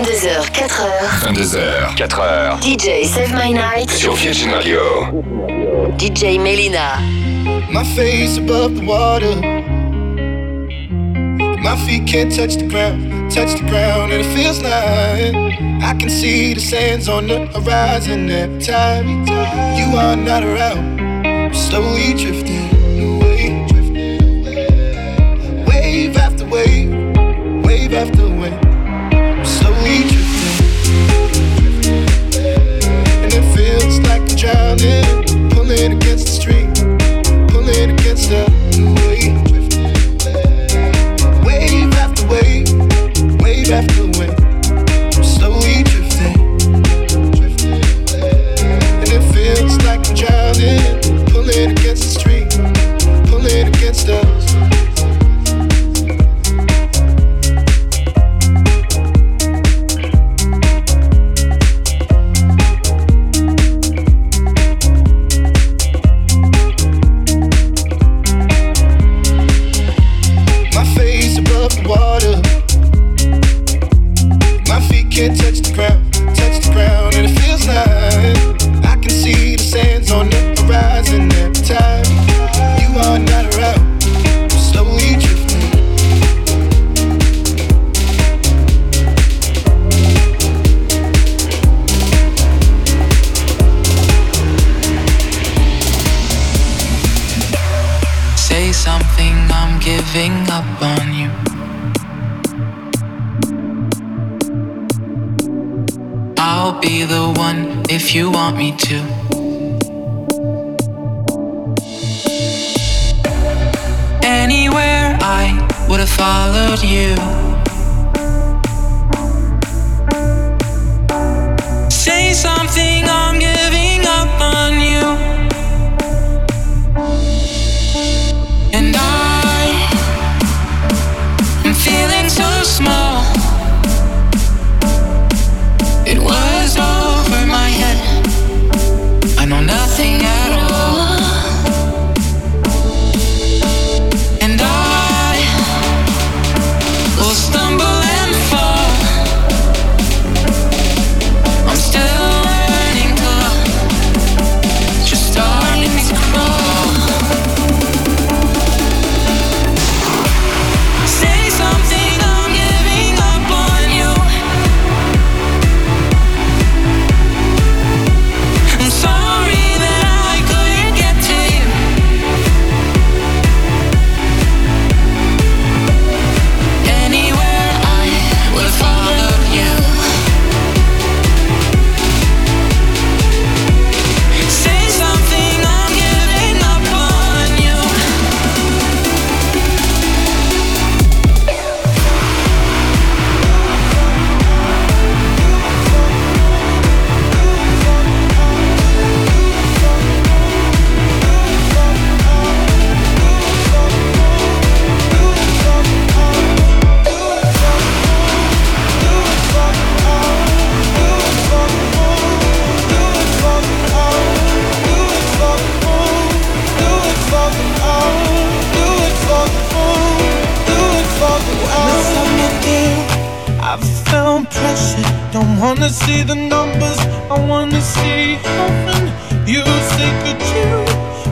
22h, 4h. 22h, 4h. DJ Save My Night. Sur Virgin Radio. DJ Melyna. My face above the water. My feet can't touch the ground, touch the ground, and it feels like I can see the sands on the horizon every time you are not around. I'm slowly drifting like I'm drowning, pulling against the stream, pulling against the I'll be the one if you want me to. Anywhere I would have followed you. Say something, I'm giving up on you. See the numbers, I wanna see heaven. You say, could you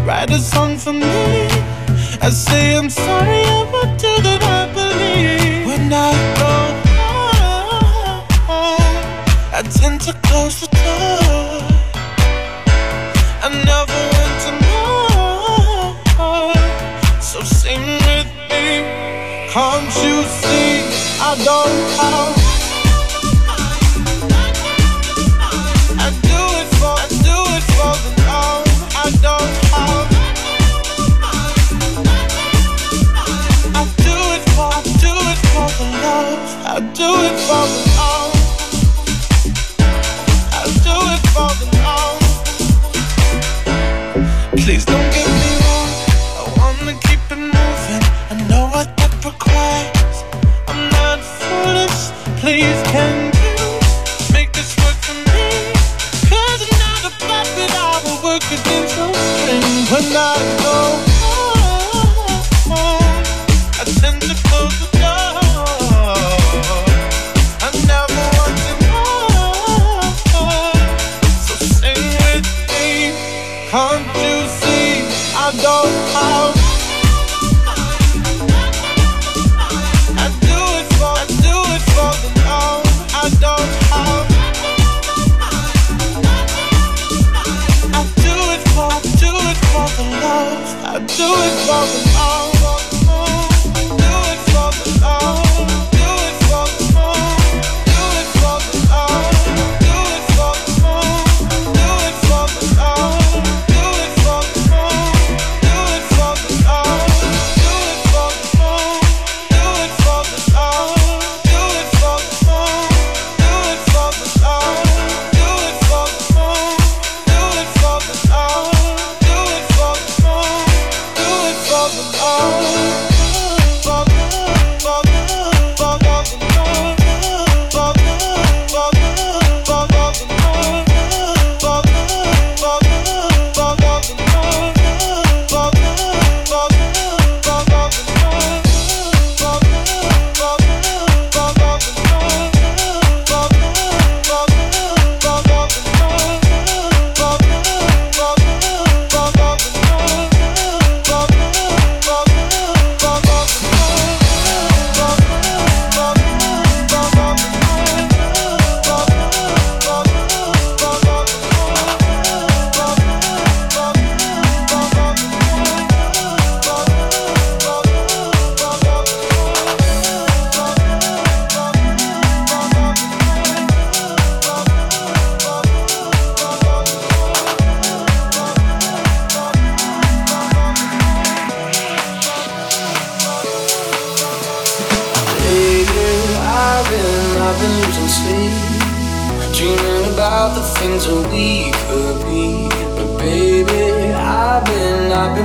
write a song for me? I say, I'm sorry, I would do that, I believe. When I go home, I tend to close the door. I never want to know. So sing with me, can't you see? I don't have. Please don't too exhausted.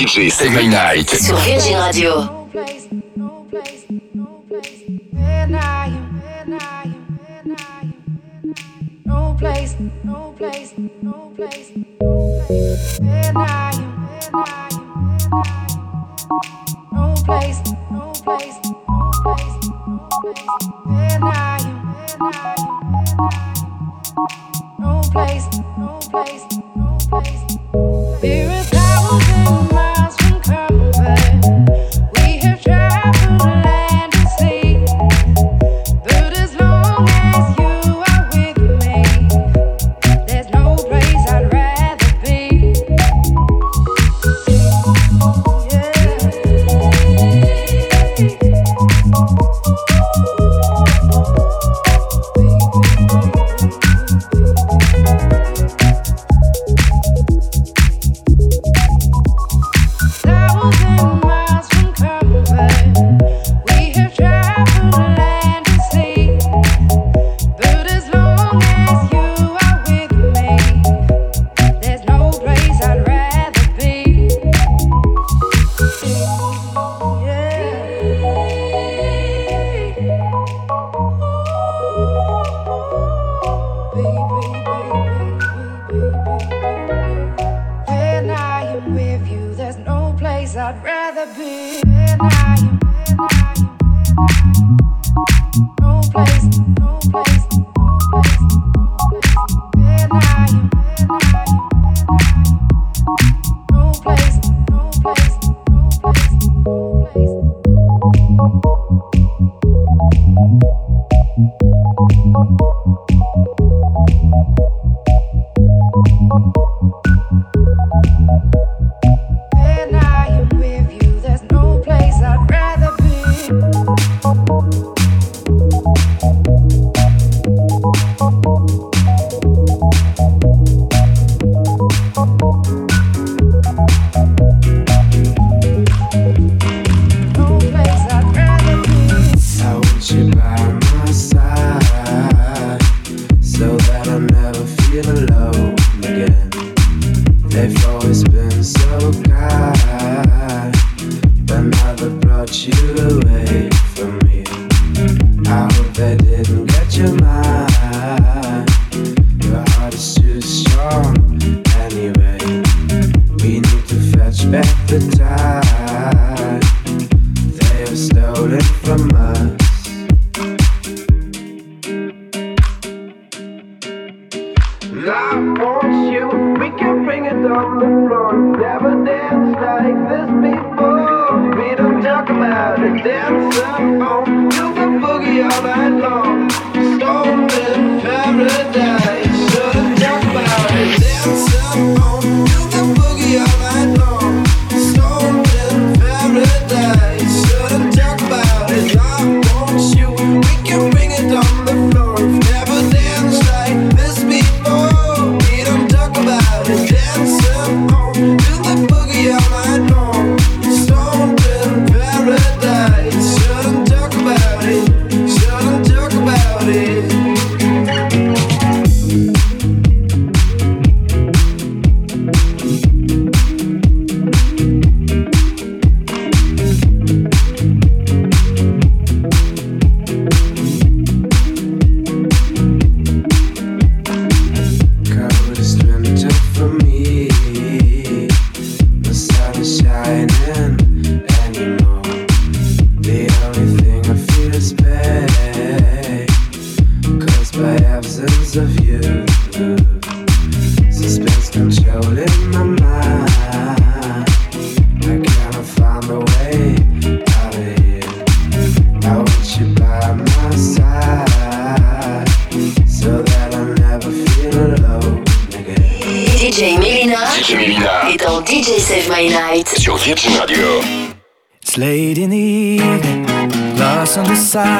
DJ Seven Night sur Virgin Radio. No place, no place, no place. dançar.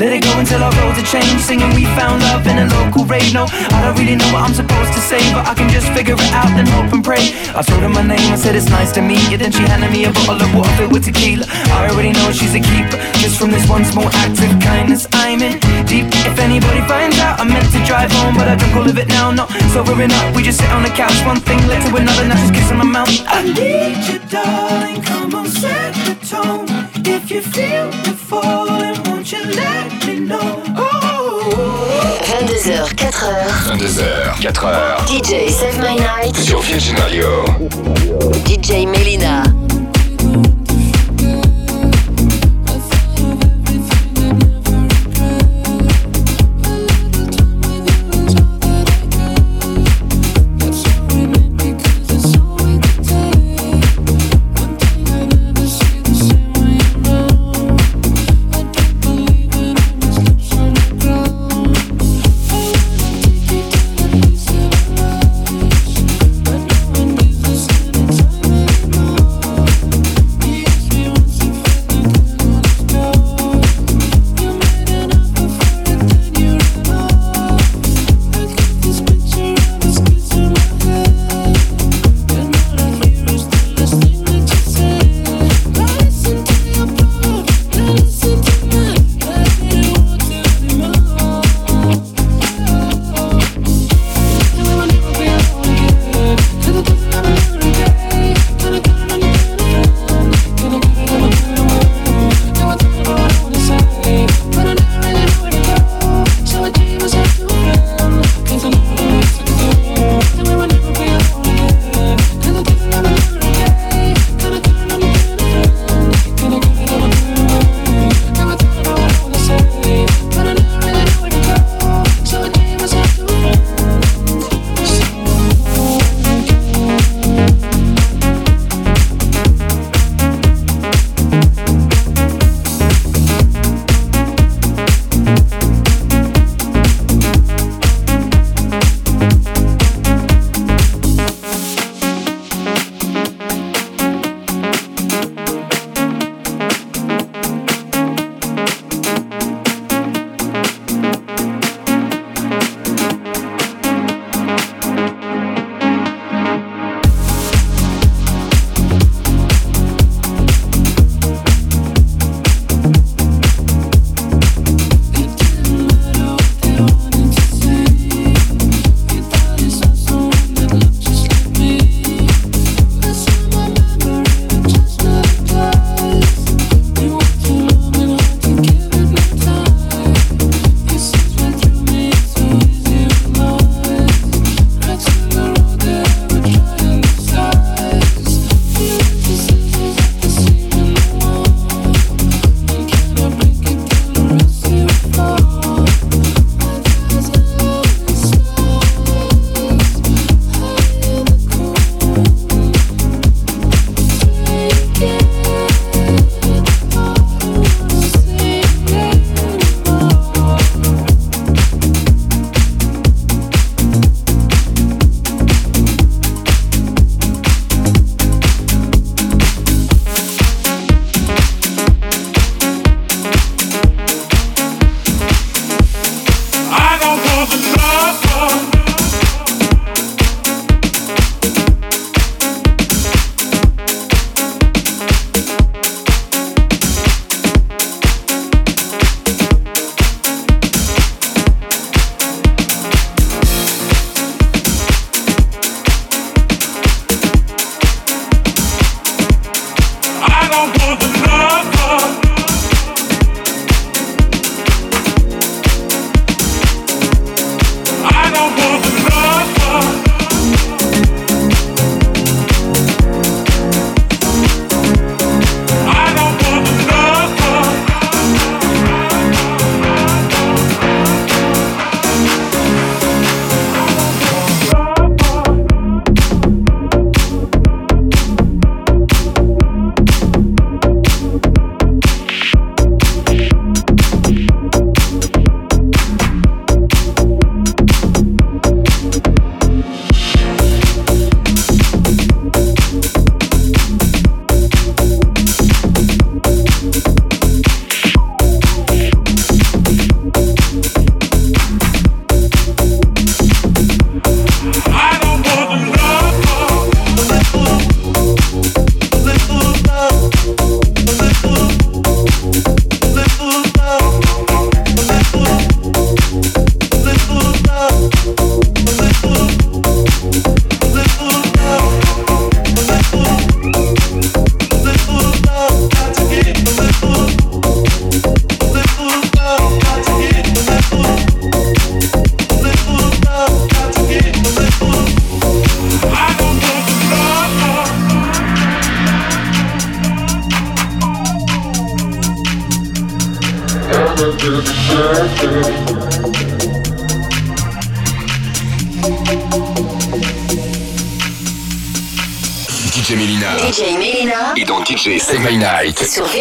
Let it go until our roads are changed. Singing we found love in a local rave. No, I don't really know what I'm supposed to say But I can just figure it out and hope and pray. I told her my name, I said it's nice to meet you. Then she handed me a bottle of water filled with tequila. I already know she's a keeper Just from this one small act of kindness I'm in. Deep If anybody finds out I meant to drive home But I drunk all of it now, not sobering up. We just sit on the couch, one thing led to another Now she's kissing my mouth. I need you darling, come on set the tone. If you feel me falling, you let me know oh. 22h, 4h. 22h, 4h DJ Save My Night. sur Virgin Radio. DJ Melina.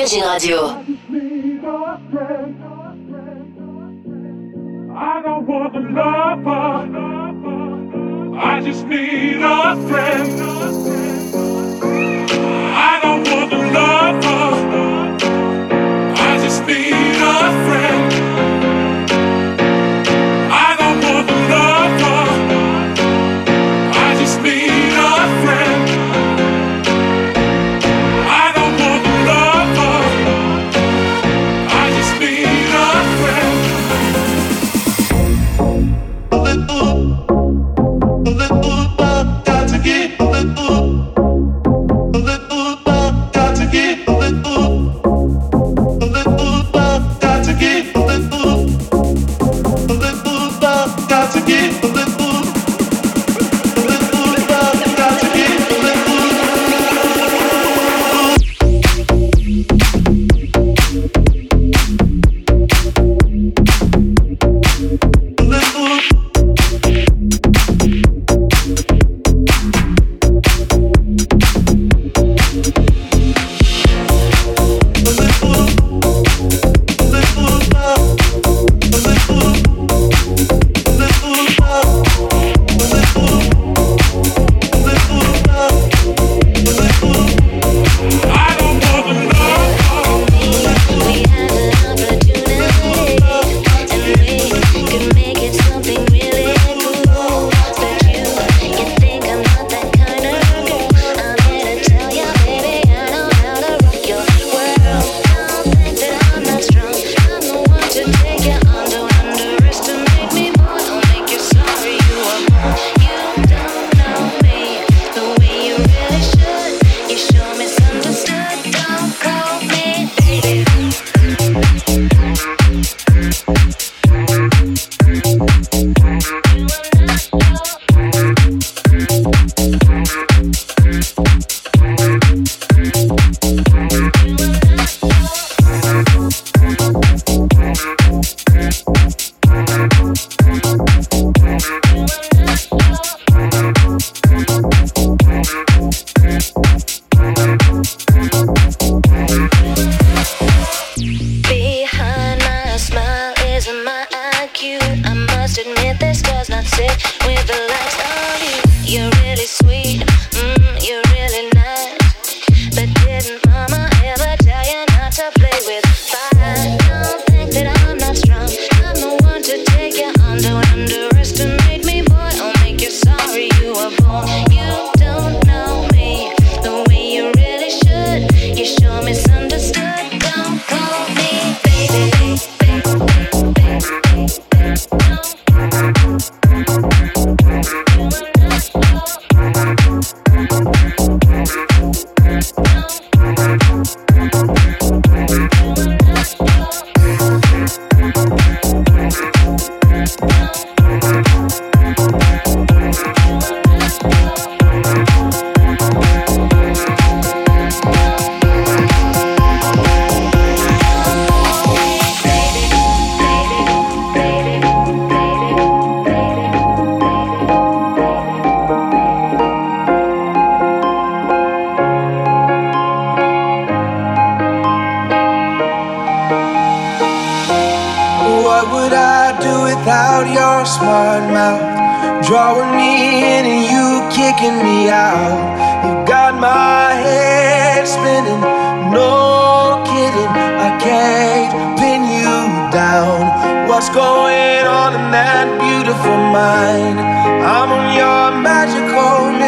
Virgin Radio. Moving.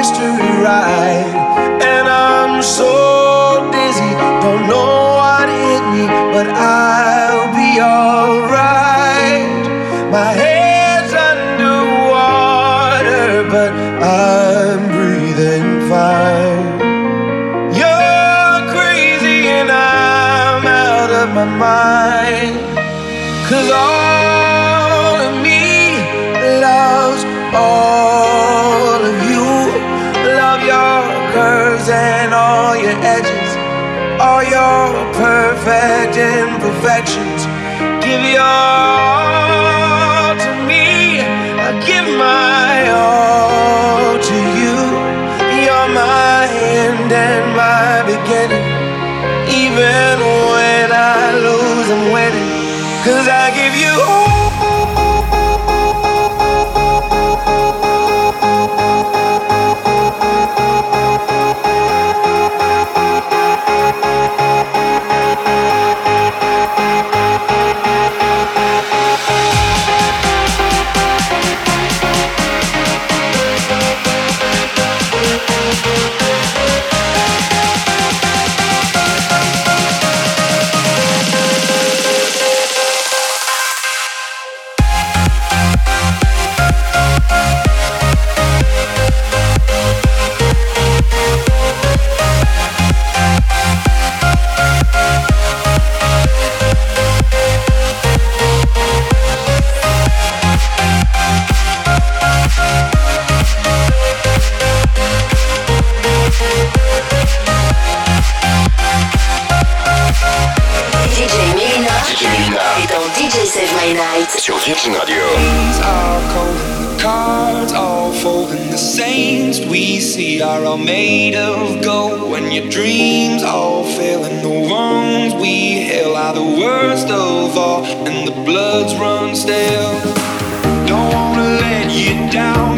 history ride, and I'm so dizzy, don't know. imperfections. Give your all to me. I give my all to you. You're my end and my beginning. Even when I lose, I'm winning. Cause I give you sur Virgin Radio. Are cold, cards all folding the saints we see are all made of gold. When your dreams all fail and the wrongs we hail are the worst of all, and the bloods run stale. Don't wanna let you down.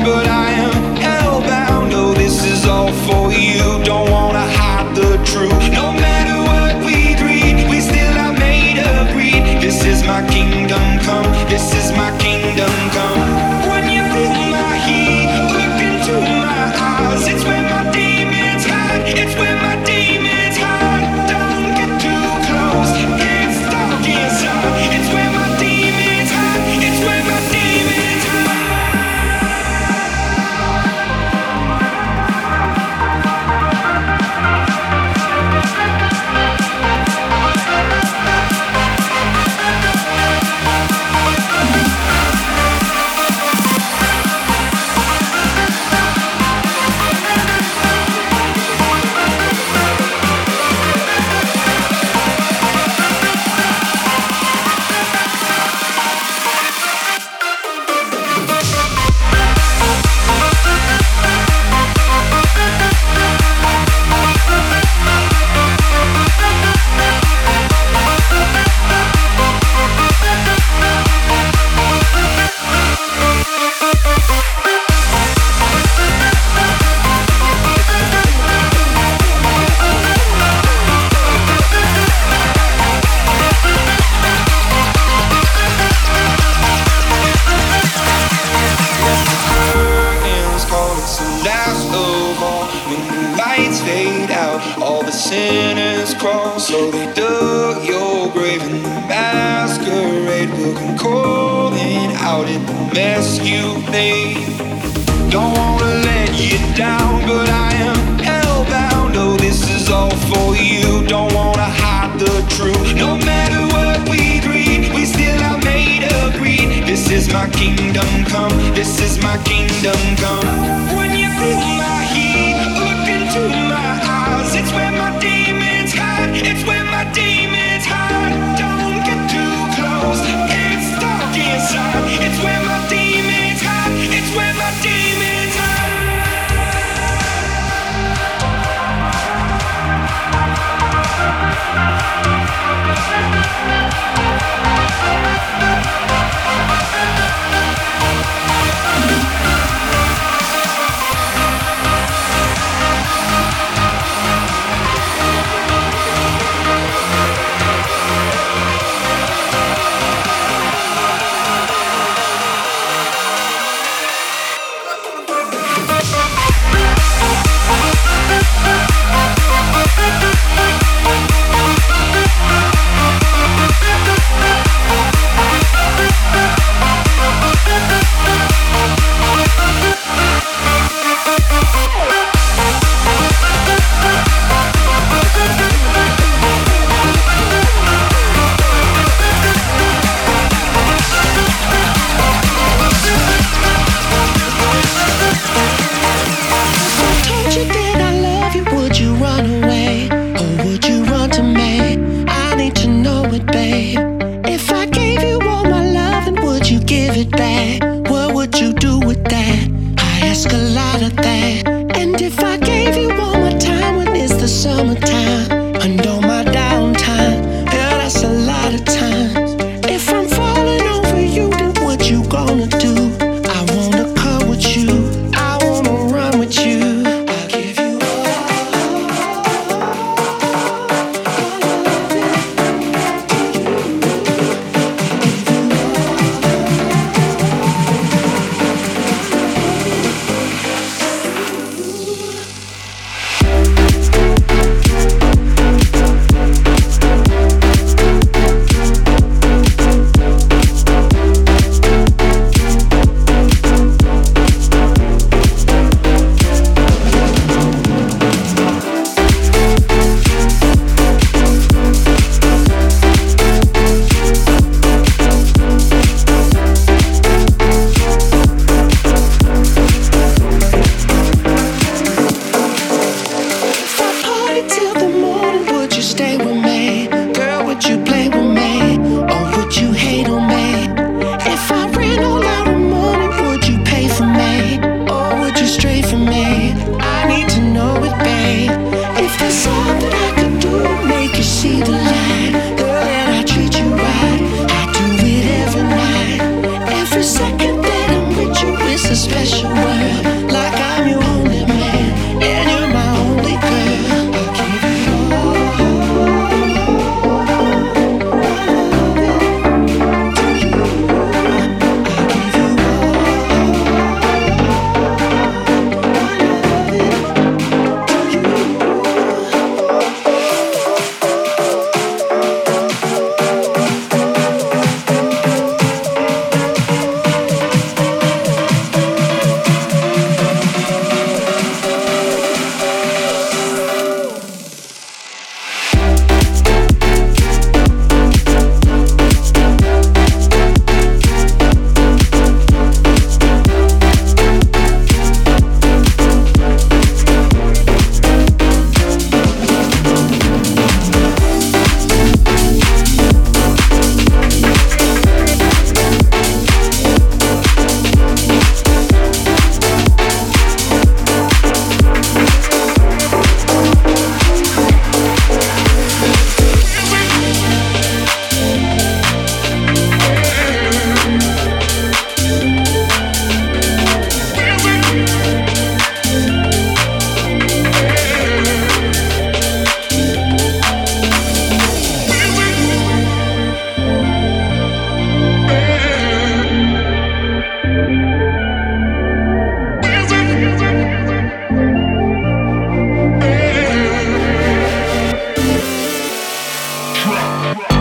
rock.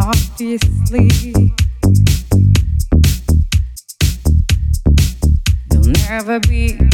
Obviously. There'll never be.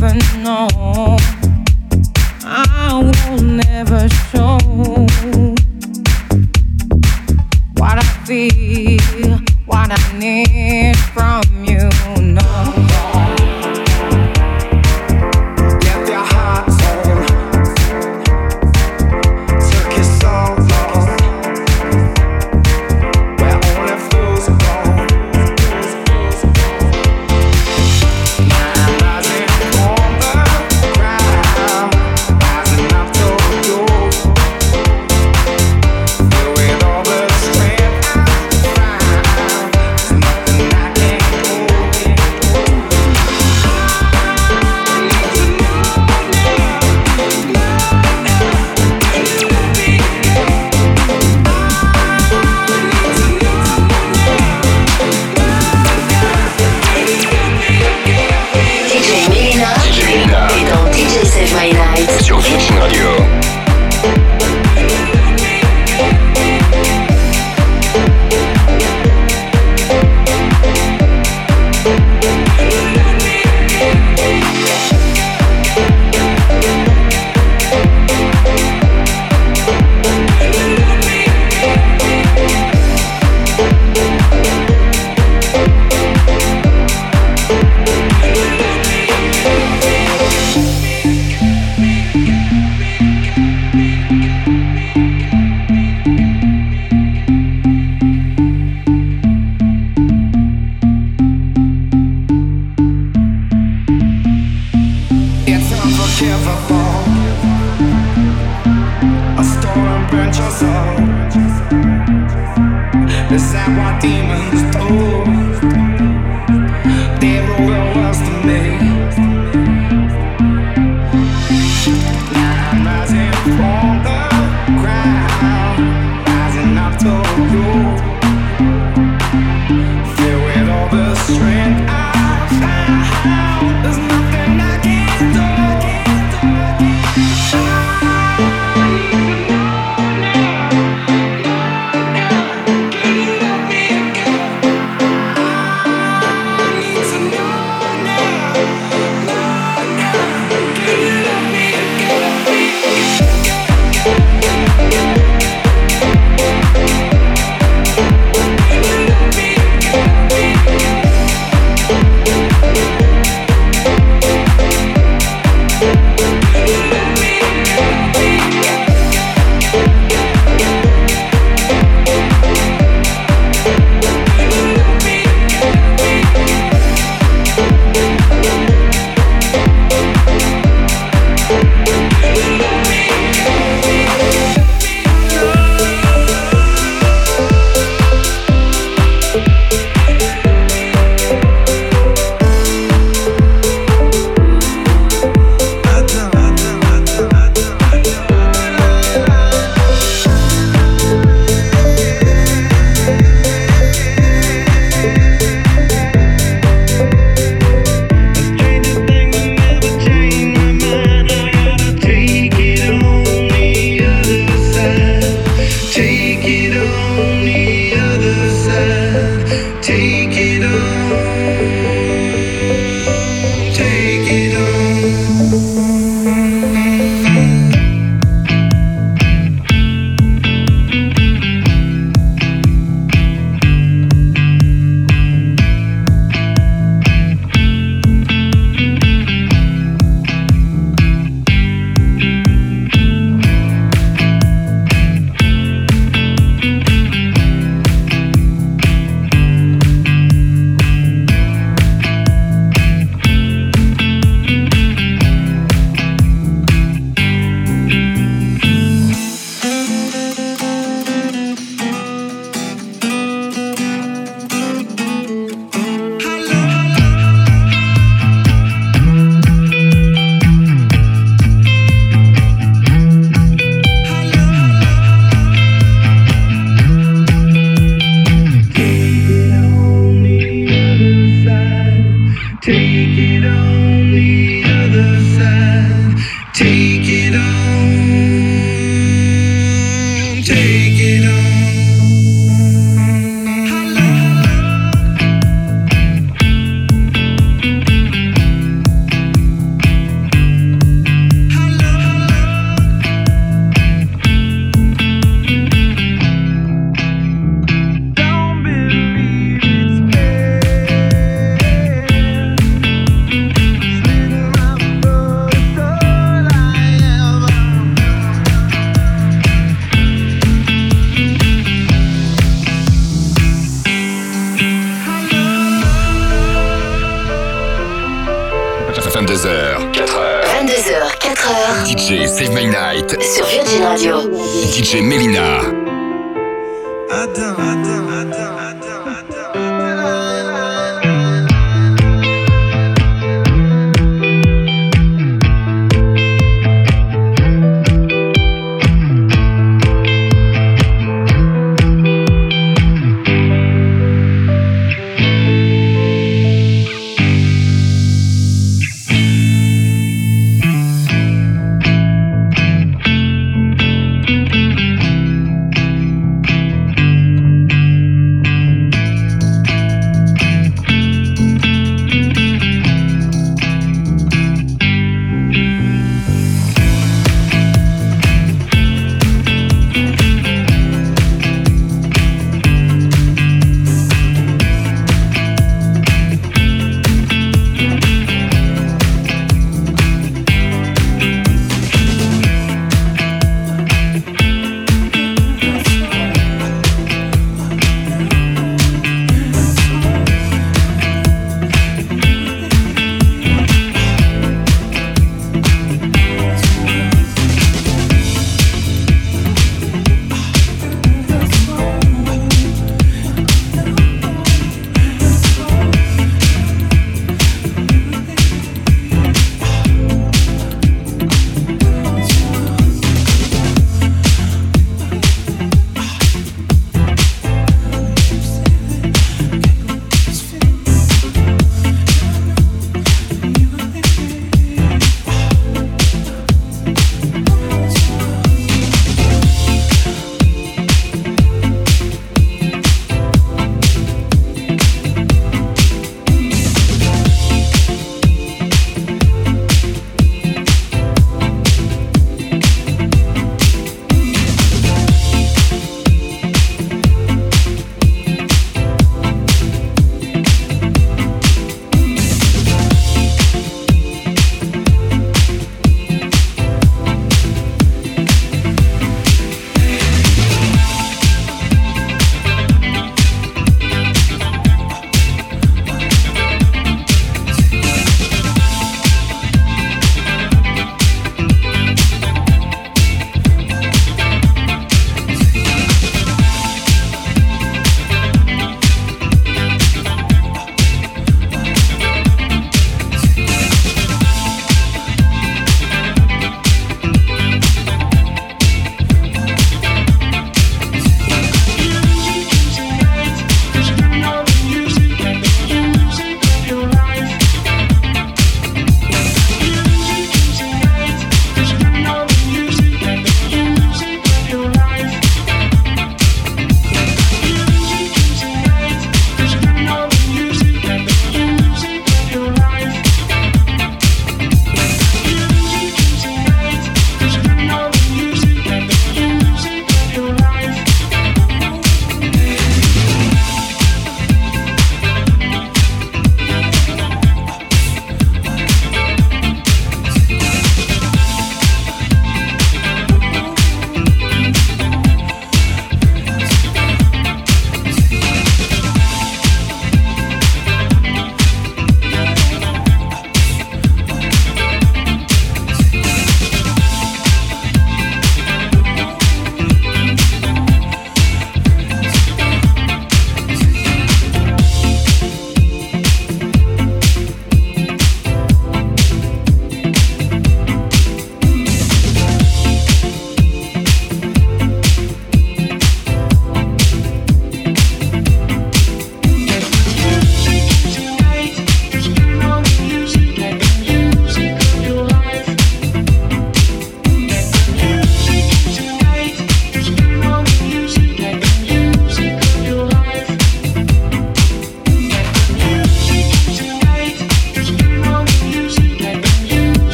Never know. unforgivable. A storm burns. Is that what demons do? They ruin us to me. Save My Night. Sur Virgin Radio. DJ Melina. Adam, Adam.